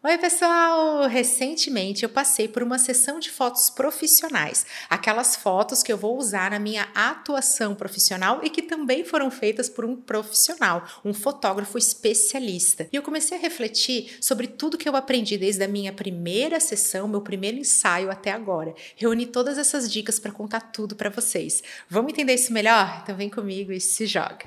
Oi, pessoal! Recentemente eu passei por uma sessão de fotos profissionais, aquelas fotos que eu vou usar na minha atuação profissional e que também foram feitas por um profissional, um fotógrafo especialista. E eu comecei a refletir sobre tudo que eu aprendi desde a minha primeira sessão, meu primeiro ensaio até agora. Reuni todas essas dicas para contar tudo para vocês. Vamos entender isso melhor? Então vem comigo e se joga.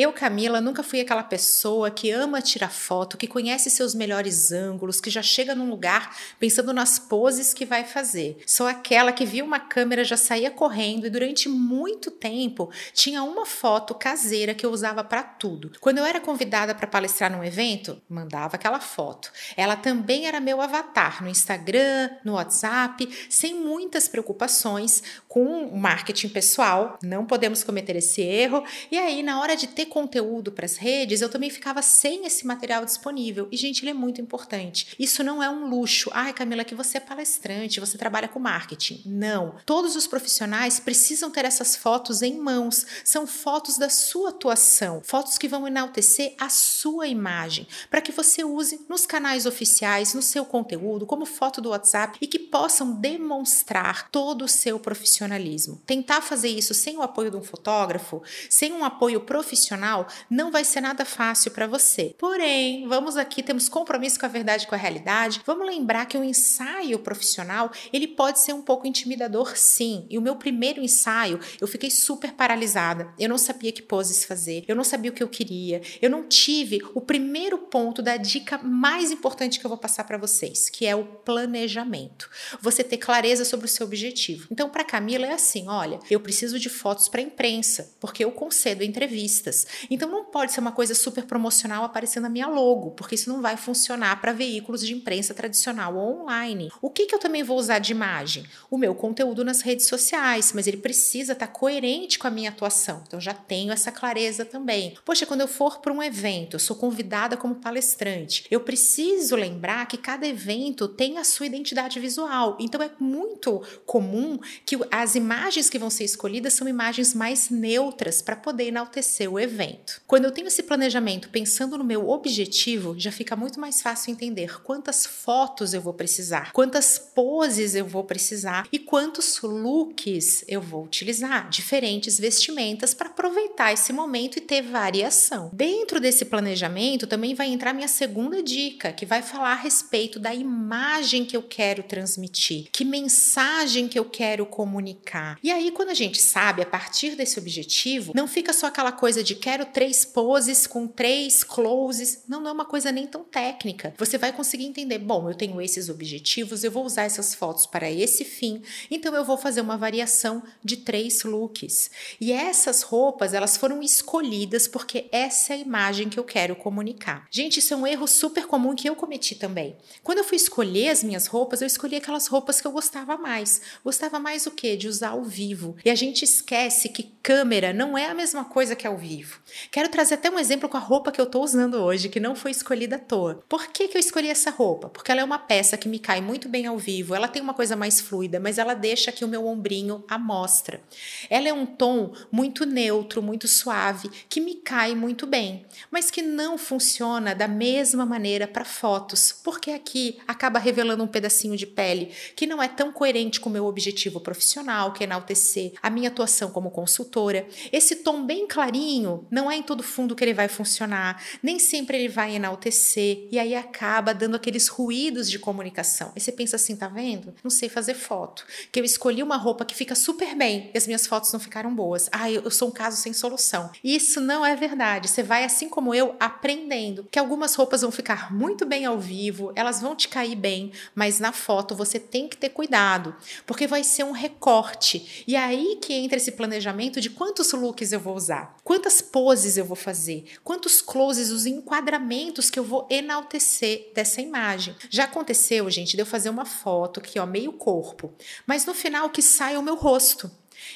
Eu, Camila, nunca fui aquela pessoa que ama tirar foto, que conhece seus melhores ângulos, que já chega num lugar pensando nas poses que vai fazer. Sou aquela que viu uma câmera já saía correndo e durante muito tempo tinha uma foto caseira que eu usava para tudo. Quando eu era convidada para palestrar num evento, mandava aquela foto. Ela também era meu avatar no Instagram, no WhatsApp, sem muitas preocupações com o marketing pessoal. Não podemos cometer esse erro. E aí, na hora de ter conteúdo para as redes, eu também ficava sem esse material disponível. E, gente, ele é muito importante. Isso não é um luxo. Ai, Camila, que você é palestrante, você trabalha com marketing. Não. Todos os profissionais precisam ter essas fotos em mãos. São fotos da sua atuação, fotos que vão enaltecer a sua imagem, para que você use nos canais oficiais, no seu conteúdo, como foto do WhatsApp e que possam demonstrar todo o seu profissionalismo. Tentar fazer isso sem o apoio de um fotógrafo, sem um apoio profissional profissional, não vai ser nada fácil para você. Porém, vamos aqui, temos compromisso com a verdade, com a realidade. Vamos lembrar que o ensaio profissional, ele pode ser um pouco intimidador, sim. E o meu primeiro ensaio, eu fiquei super paralisada. Eu não sabia que poses fazer, eu não sabia o que eu queria, eu não tive o primeiro ponto da dica mais importante que eu vou passar para vocês, que é o planejamento. Você ter clareza sobre o seu objetivo. Então, para Camila é assim, olha, eu preciso de fotos para imprensa, porque eu concedo entrevistas. Então não pode ser uma coisa super promocional aparecendo a minha logo, porque isso não vai funcionar para veículos de imprensa tradicional ou online. O que, que eu também vou usar de imagem? O meu conteúdo nas redes sociais, mas ele precisa estar tá coerente com a minha atuação. Então já tenho essa clareza também. Poxa, quando eu for para um evento, eu sou convidada como palestrante, eu preciso lembrar que cada evento tem a sua identidade visual. Então é muito comum que as imagens que vão ser escolhidas são imagens mais neutras para poder enaltecer o evento evento. Quando eu tenho esse planejamento pensando no meu objetivo, já fica muito mais fácil entender quantas fotos eu vou precisar, quantas poses eu vou precisar e quantos looks eu vou utilizar, diferentes vestimentas para aproveitar esse momento e ter variação. Dentro desse planejamento também vai entrar minha segunda dica, que vai falar a respeito da imagem que eu quero transmitir, que mensagem que eu quero comunicar. E aí, quando a gente sabe a partir desse objetivo, não fica só aquela coisa de quero três poses com três closes. Não, não é uma coisa nem tão técnica. Você vai conseguir entender, bom, eu tenho esses objetivos, eu vou usar essas fotos para esse fim, então eu vou fazer uma variação de três looks. E essas roupas, elas foram escolhidas porque essa é a imagem que eu quero comunicar. Gente, isso é um erro super comum que eu cometi também. Quando eu fui escolher as minhas roupas, eu escolhi aquelas roupas que eu gostava mais. Gostava mais o quê? De usar ao vivo. E a gente esquece que câmera não é a mesma coisa que ao vivo Quero trazer até um exemplo com a roupa que eu estou usando hoje, que não foi escolhida à toa. Por que, que eu escolhi essa roupa? Porque ela é uma peça que me cai muito bem ao vivo, ela tem uma coisa mais fluida, mas ela deixa aqui o meu ombrinho à mostra. Ela é um tom muito neutro, muito suave, que me cai muito bem, mas que não funciona da mesma maneira para fotos, porque aqui acaba revelando um pedacinho de pele que não é tão coerente com o meu objetivo profissional, que é enaltecer a minha atuação como consultora. Esse tom bem clarinho não é em todo fundo que ele vai funcionar, nem sempre ele vai enaltecer, e aí acaba dando aqueles ruídos de comunicação. E você pensa assim, tá vendo? Não sei fazer foto. Que eu escolhi uma roupa que fica super bem e as minhas fotos não ficaram boas. Ah, eu, sou um caso sem solução. Isso não é verdade. Você vai, assim como eu, aprendendo que algumas roupas vão ficar muito bem ao vivo, elas vão te cair bem, mas na foto você tem que ter cuidado, porque vai ser um recorte. E aí que entra esse planejamento de quantos looks eu vou usar, quantas poses eu vou fazer, quantos closes, os enquadramentos que eu vou enaltecer dessa imagem. Já aconteceu, gente, de eu fazer uma foto aqui, ó, meio corpo, mas no final que sai o meu rosto.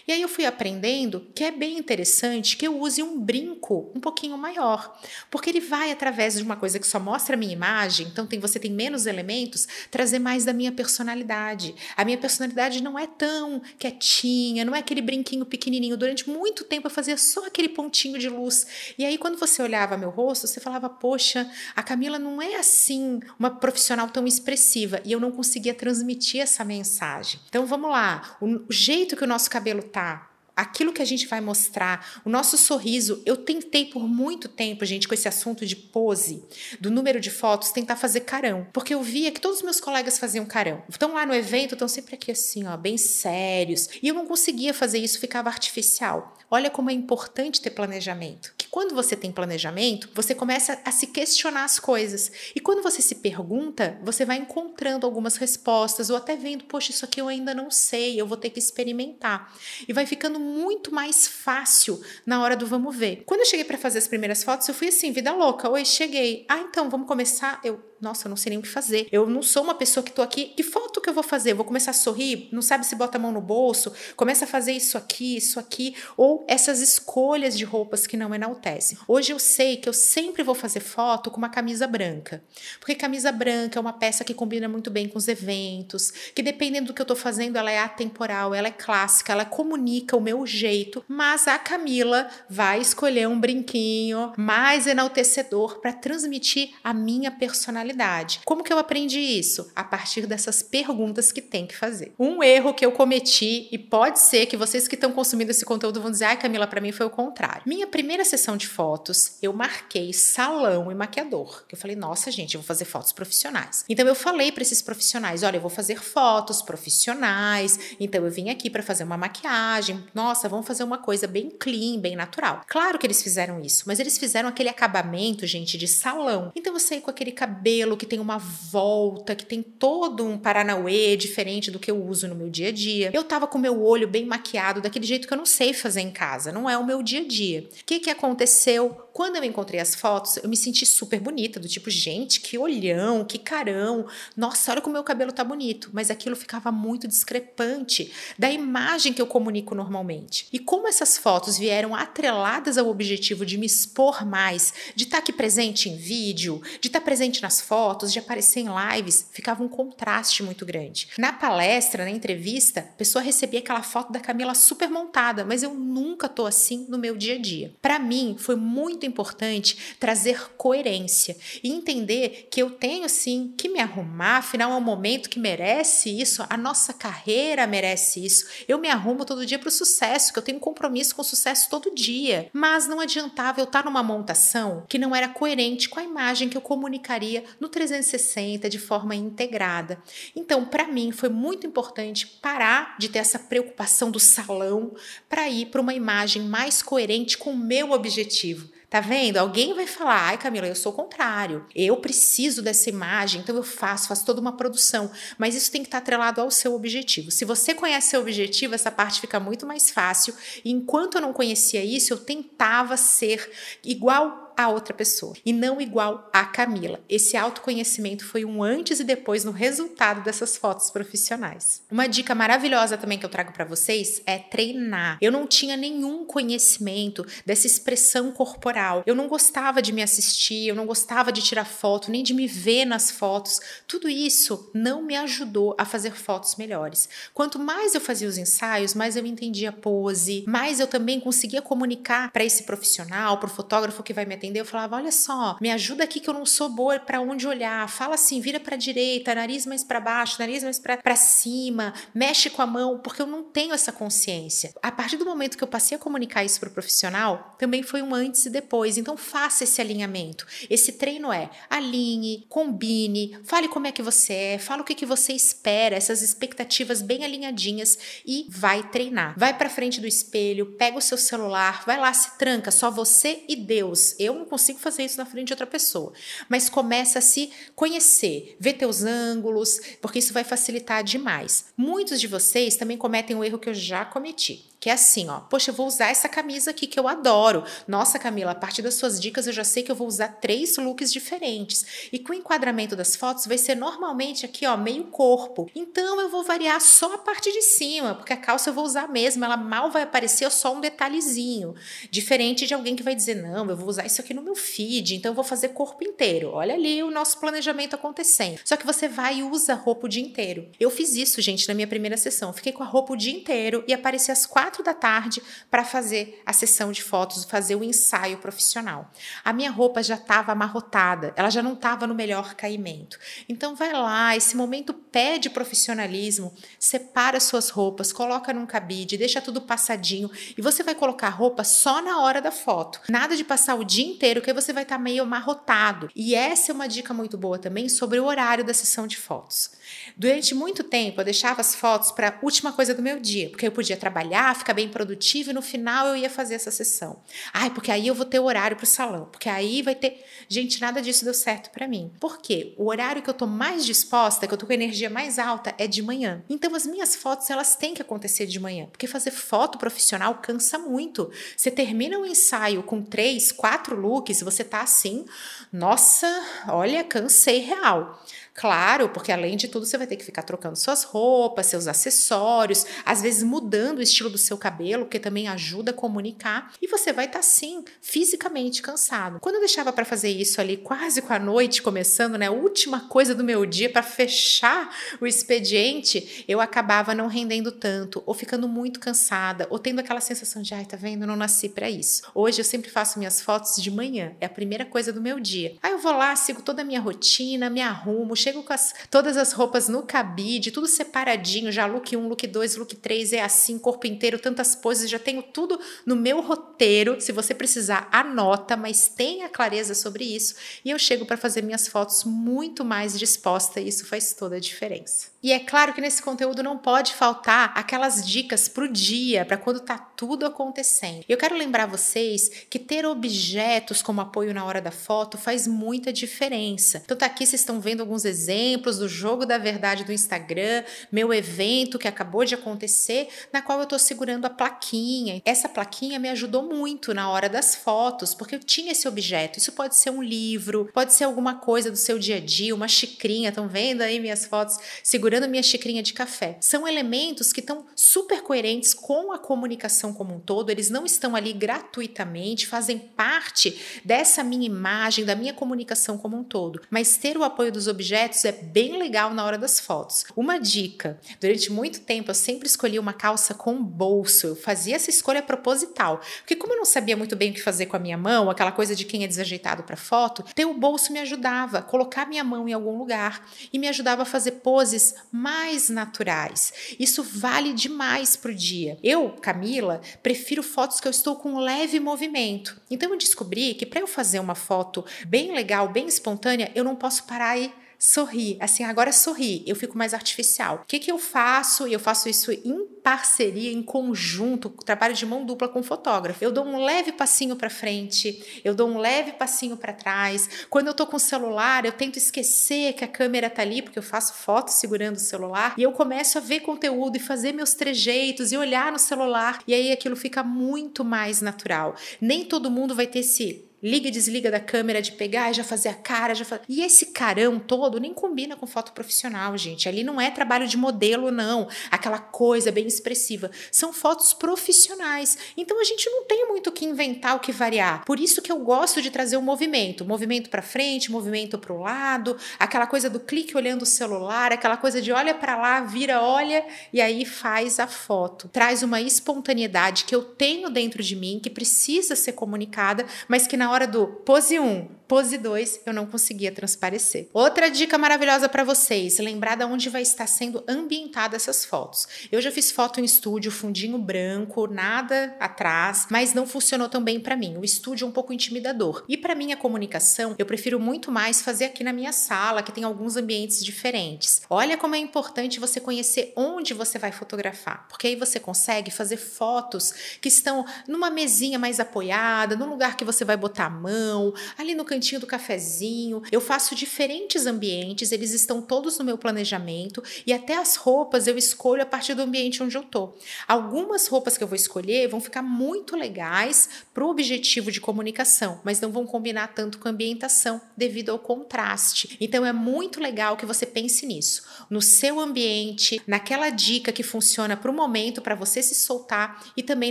E aí eu fui aprendendo que é bem interessante que eu use um brinco um pouquinho maior, porque ele vai através de uma coisa que só mostra a minha imagem, então tem você tem menos elementos, trazer mais da minha personalidade. A minha personalidade não é tão quietinha, não é aquele brinquinho pequenininho. Durante muito tempo eu fazia só aquele pontinho de luz. E aí quando você olhava meu rosto, você falava: "Poxa, a Camila não é assim uma profissional tão expressiva". E eu não conseguia transmitir essa mensagem. Então vamos lá, o jeito que o nosso cabelo tá, aquilo que a gente vai mostrar, o nosso sorriso. Eu tentei por muito tempo, gente, com esse assunto de pose, do número de fotos, tentar fazer carão, porque eu via que todos os meus colegas faziam carão. Estão lá no evento, estão sempre aqui assim, ó, bem sérios, e eu não conseguia fazer isso, ficava artificial. Olha como é importante ter planejamento. Que quando você tem planejamento, você começa a se questionar as coisas. E quando você se pergunta, você vai encontrando algumas respostas ou até vendo, poxa, isso aqui eu ainda não sei, eu vou ter que experimentar. E vai ficando muito mais fácil na hora do vamos ver. Quando eu cheguei para fazer as primeiras fotos, eu fui assim, vida louca. Oi, cheguei. Ah, então, vamos começar. Eu, nossa, eu não sei nem o que fazer. Eu não sou uma pessoa que tô aqui. Que foto que eu vou fazer? Eu vou começar a sorrir? Não sabe se bota a mão no bolso? Começa a fazer isso aqui, isso aqui. Ou essas escolhas de roupas que não enaltecem. Hoje eu sei que eu sempre vou fazer foto com uma camisa branca. Porque camisa branca é uma peça que combina muito bem com os eventos. Que dependendo do que eu tô fazendo, ela é atemporal, ela é clássica, ela comunica o meu jeito. Mas a Camila vai escolher um brinquinho mais enaltecedor para transmitir a minha personalidade personalidade. Como que eu aprendi isso? A partir dessas perguntas que tem que fazer. Um erro que eu cometi, e pode ser que vocês que estão consumindo esse conteúdo vão dizer, ai Camila, para mim foi o contrário. Minha primeira sessão de fotos, eu marquei salão e maquiador. Eu falei, nossa gente, eu vou fazer fotos profissionais. Então eu falei para esses profissionais, olha, eu vou fazer fotos profissionais, então eu vim aqui para fazer uma maquiagem. Nossa, vamos fazer uma coisa bem clean, bem natural. Claro que eles fizeram isso, mas eles fizeram aquele acabamento, gente, de salão. Então eu saí com aquele cabelo que tem uma volta, que tem todo um paranauê diferente do que eu uso no meu dia a dia. Eu tava com meu olho bem maquiado, daquele jeito que eu não sei fazer em casa, não é o meu dia a dia. O que que aconteceu? Quando eu encontrei as fotos, eu me senti super bonita, do tipo, gente, que olhão, que carão. Nossa, olha como meu cabelo tá bonito. Mas aquilo ficava muito discrepante da imagem que eu comunico normalmente. E como essas fotos vieram atreladas ao objetivo de me expor mais, de estar tá aqui presente em vídeo, de estar tá presente nas fotos, de aparecer em lives, ficava um contraste muito grande. Na palestra, na entrevista, a pessoa recebia aquela foto da Camila super montada, mas eu nunca tô assim no meu dia a dia. Para mim, foi muito importante trazer coerência e entender que eu tenho sim que me arrumar, afinal é um momento que merece isso, a nossa carreira merece isso. Eu me arrumo todo dia para o sucesso, que eu tenho um compromisso com o sucesso todo dia. Mas não adiantava eu estar numa montação que não era coerente com a imagem que eu comunicaria no 360 de forma integrada. Então, para mim foi muito importante parar de ter essa preocupação do salão para ir para uma imagem mais coerente com o meu objetivo. Tá vendo? Alguém vai falar, ai Camila, eu sou o contrário. Eu preciso dessa imagem, então eu faço, faço toda uma produção. Mas isso tem que estar atrelado ao seu objetivo. Se você conhece seu objetivo, essa parte fica muito mais fácil. E enquanto eu não conhecia isso, eu tentava ser igual a outra pessoa e não igual a Camila. Esse autoconhecimento foi um antes e depois no resultado dessas fotos profissionais. Uma dica maravilhosa também que eu trago para vocês é treinar. Eu não tinha nenhum conhecimento dessa expressão corporal. Eu não gostava de me assistir, eu não gostava de tirar foto, nem de me ver nas fotos. Tudo isso não me ajudou a fazer fotos melhores. Quanto mais eu fazia os ensaios, mais eu entendia a pose, mais eu também conseguia comunicar para esse profissional, para o fotógrafo que vai me atender, eu falava: olha só, me ajuda aqui que eu não sou boa para onde olhar. Fala assim, vira para direita, nariz mais para baixo, nariz mais para cima, mexe com a mão, porque eu não tenho essa consciência. A partir do momento que eu passei a comunicar isso para o profissional, também foi um antes e depois. Então faça esse alinhamento. Esse treino é alinhe, combine, fale como é que você é, fala o que, que você espera, essas expectativas bem alinhadinhas e vai treinar. Vai para frente do espelho, pega o seu celular, vai lá, se tranca, só você e Deus. Eu Eu não consigo fazer isso na frente de outra pessoa. Mas começa a se conhecer, ver teus ângulos, porque isso vai facilitar demais. Muitos de vocês também cometem o erro que eu já cometi que é assim, ó, poxa, eu vou usar essa camisa aqui que eu adoro. Nossa, Camila, a partir das suas dicas eu já sei que eu vou usar três looks diferentes. E com o enquadramento das fotos vai ser normalmente aqui, ó, meio corpo. Então eu vou variar só a parte de cima, porque a calça eu vou usar mesmo, ela mal vai aparecer, só um detalhezinho. Diferente de alguém que vai dizer, não, eu vou usar isso aqui no meu feed, então eu vou fazer corpo inteiro. Olha ali o nosso planejamento acontecendo. Só que você vai e usa roupa o dia inteiro. Eu fiz isso, gente, na minha primeira sessão. Fiquei com a roupa o dia inteiro e apareci às quatro quatro da tarde para fazer a sessão de fotos, fazer o ensaio profissional. A minha roupa já estava amarrotada, ela já não estava no melhor caimento. Então vai lá, esse momento pede profissionalismo, separa suas roupas, coloca num cabide, deixa tudo passadinho e você vai colocar a roupa só na hora da foto. Nada de passar o dia inteiro, que aí você vai estar tá meio amarrotado. E essa é uma dica muito boa também sobre o horário da sessão de fotos. Durante muito tempo eu deixava as fotos para a última coisa do meu dia, porque eu podia trabalhar, ficar bem produtiva e no final eu ia fazer essa sessão. Ai, porque aí eu vou ter horário para o salão, porque aí vai ter. Gente, nada disso deu certo para mim. Por quê? O horário que eu tô mais disposta, que eu tô com energia mais alta, é de manhã. Então as minhas fotos elas têm que acontecer de manhã, porque fazer foto profissional cansa muito. Você termina o ensaio com três, quatro looks, você tá assim, nossa, olha, cansei real. Claro, porque além de tudo você vai ter que ficar trocando suas roupas, seus acessórios, às vezes mudando o estilo do seu cabelo, que também ajuda a comunicar, e você vai estar tá, sim fisicamente cansado. Quando eu deixava para fazer isso ali quase com a noite começando, né, última coisa do meu dia para fechar o expediente, eu acabava não rendendo tanto, ou ficando muito cansada, ou tendo aquela sensação de, ai, tá vendo, eu não nasci para isso. Hoje eu sempre faço minhas fotos de manhã, é a primeira coisa do meu dia. Aí eu vou lá, sigo toda a minha rotina, me arrumo, chego com as, todas as roupas no cabide, tudo separadinho, já look 1, look 2, look 3, é assim, corpo inteiro, tantas poses, já tenho tudo no meu roteiro. Se você precisar, anota, mas tenha clareza sobre isso. E eu chego para fazer minhas fotos muito mais disposta e isso faz toda a diferença. E é claro que nesse conteúdo não pode faltar aquelas dicas para o dia, para quando está tudo acontecendo. Eu quero lembrar vocês que ter objetos como apoio na hora da foto faz muita diferença. Então tá aqui vocês estão vendo alguns exemplos do jogo da verdade do Instagram, meu evento que acabou de acontecer, na qual eu estou segurando a plaquinha. Essa plaquinha me ajudou muito na hora das fotos, porque eu tinha esse objeto. Isso pode ser um livro, pode ser alguma coisa do seu dia a dia, uma xicrinha. Estão vendo aí minhas fotos segurando segurando minha xicrinha de café. São elementos que estão super coerentes com a comunicação como um todo, eles não estão ali gratuitamente, fazem parte dessa minha imagem, da minha comunicação como um todo. Mas ter o apoio dos objetos é bem legal na hora das fotos. Uma dica: durante muito tempo eu sempre escolhi uma calça com bolso, eu fazia essa escolha proposital, porque como eu não sabia muito bem o que fazer com a minha mão, aquela coisa de quem é desajeitado para foto, ter o bolso me ajudava, colocar minha mão em algum lugar e me ajudava a fazer poses mais naturais. Isso vale demais para o dia. Eu, Camila, prefiro fotos que eu estou com leve movimento. Então eu descobri que para eu fazer uma foto bem legal, bem espontânea, eu não posso parar e sorrir. Assim, agora sorrir, eu fico mais artificial. O que, que eu faço? Eu faço isso em parceria, em conjunto, trabalho de mão dupla com o fotógrafo. Eu dou um leve passinho para frente, eu dou um leve passinho para trás. Quando eu tô com o celular, eu tento esquecer que a câmera tá ali, porque eu faço foto segurando o celular, e eu começo a ver conteúdo e fazer meus trejeitos e olhar no celular, e aí aquilo fica muito mais natural. Nem todo mundo vai ter esse liga e desliga da câmera de pegar e já fazer a cara, já faz... E esse carão todo nem combina com foto profissional, gente. Ali não é trabalho de modelo, não. Aquela coisa bem expressiva. São fotos profissionais. Então a gente não tem muito o que inventar, o que variar. Por isso que eu gosto de trazer o movimento. Movimento para frente, movimento para o lado, aquela coisa do clique olhando o celular, aquela coisa de olha para lá, vira, olha e aí faz a foto. Traz uma espontaneidade que eu tenho dentro de mim, que precisa ser comunicada, mas que na hora do pose 1, pose 2 eu não conseguia transparecer. Outra dica maravilhosa para vocês, lembrar de onde vai estar sendo ambientada essas fotos. Eu já fiz foto em estúdio, fundinho branco, nada atrás, mas não funcionou tão bem para mim. O estúdio é um pouco intimidador. E para minha comunicação, eu prefiro muito mais fazer aqui na minha sala, que tem alguns ambientes diferentes. Olha como é importante você conhecer onde você vai fotografar, porque aí você consegue fazer fotos que estão numa mesinha mais apoiada, num lugar que você vai botar a mão, ali no cantinho do cafezinho. Eu faço diferentes ambientes, eles estão todos no meu planejamento e até as roupas eu escolho a partir do ambiente onde eu tô. Algumas roupas que eu vou escolher vão ficar muito legais para o objetivo de comunicação, mas não vão combinar tanto com a ambientação devido ao contraste. Então é muito legal que você pense nisso, no seu ambiente, naquela dica que funciona para o momento para você se soltar e também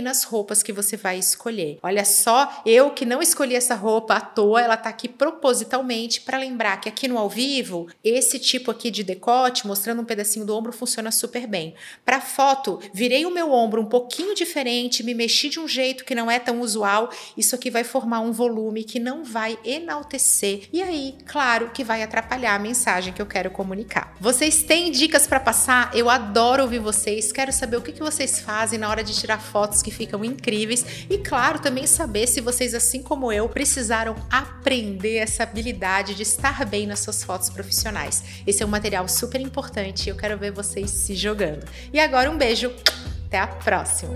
nas roupas que você vai escolher. Olha só, eu que não escolhi essa roupa à toa, ela tá aqui propositalmente para lembrar que aqui no ao vivo, esse tipo aqui de decote, mostrando um pedacinho do ombro, funciona super bem. Para foto, virei o meu ombro um pouquinho diferente, me mexi de um jeito que não é tão usual. Isso aqui vai formar um volume que não vai enaltecer e aí, claro, que vai atrapalhar a mensagem que eu quero comunicar. Vocês têm dicas para passar? Eu adoro ouvir vocês. Quero saber o que, que vocês fazem na hora de tirar fotos que ficam incríveis e, claro, também saber se vocês, assim como eu, precisaram aprender essa habilidade de estar bem nas suas fotos profissionais. Esse é um material super importante e eu quero ver vocês se jogando. E agora um beijo, até a próxima!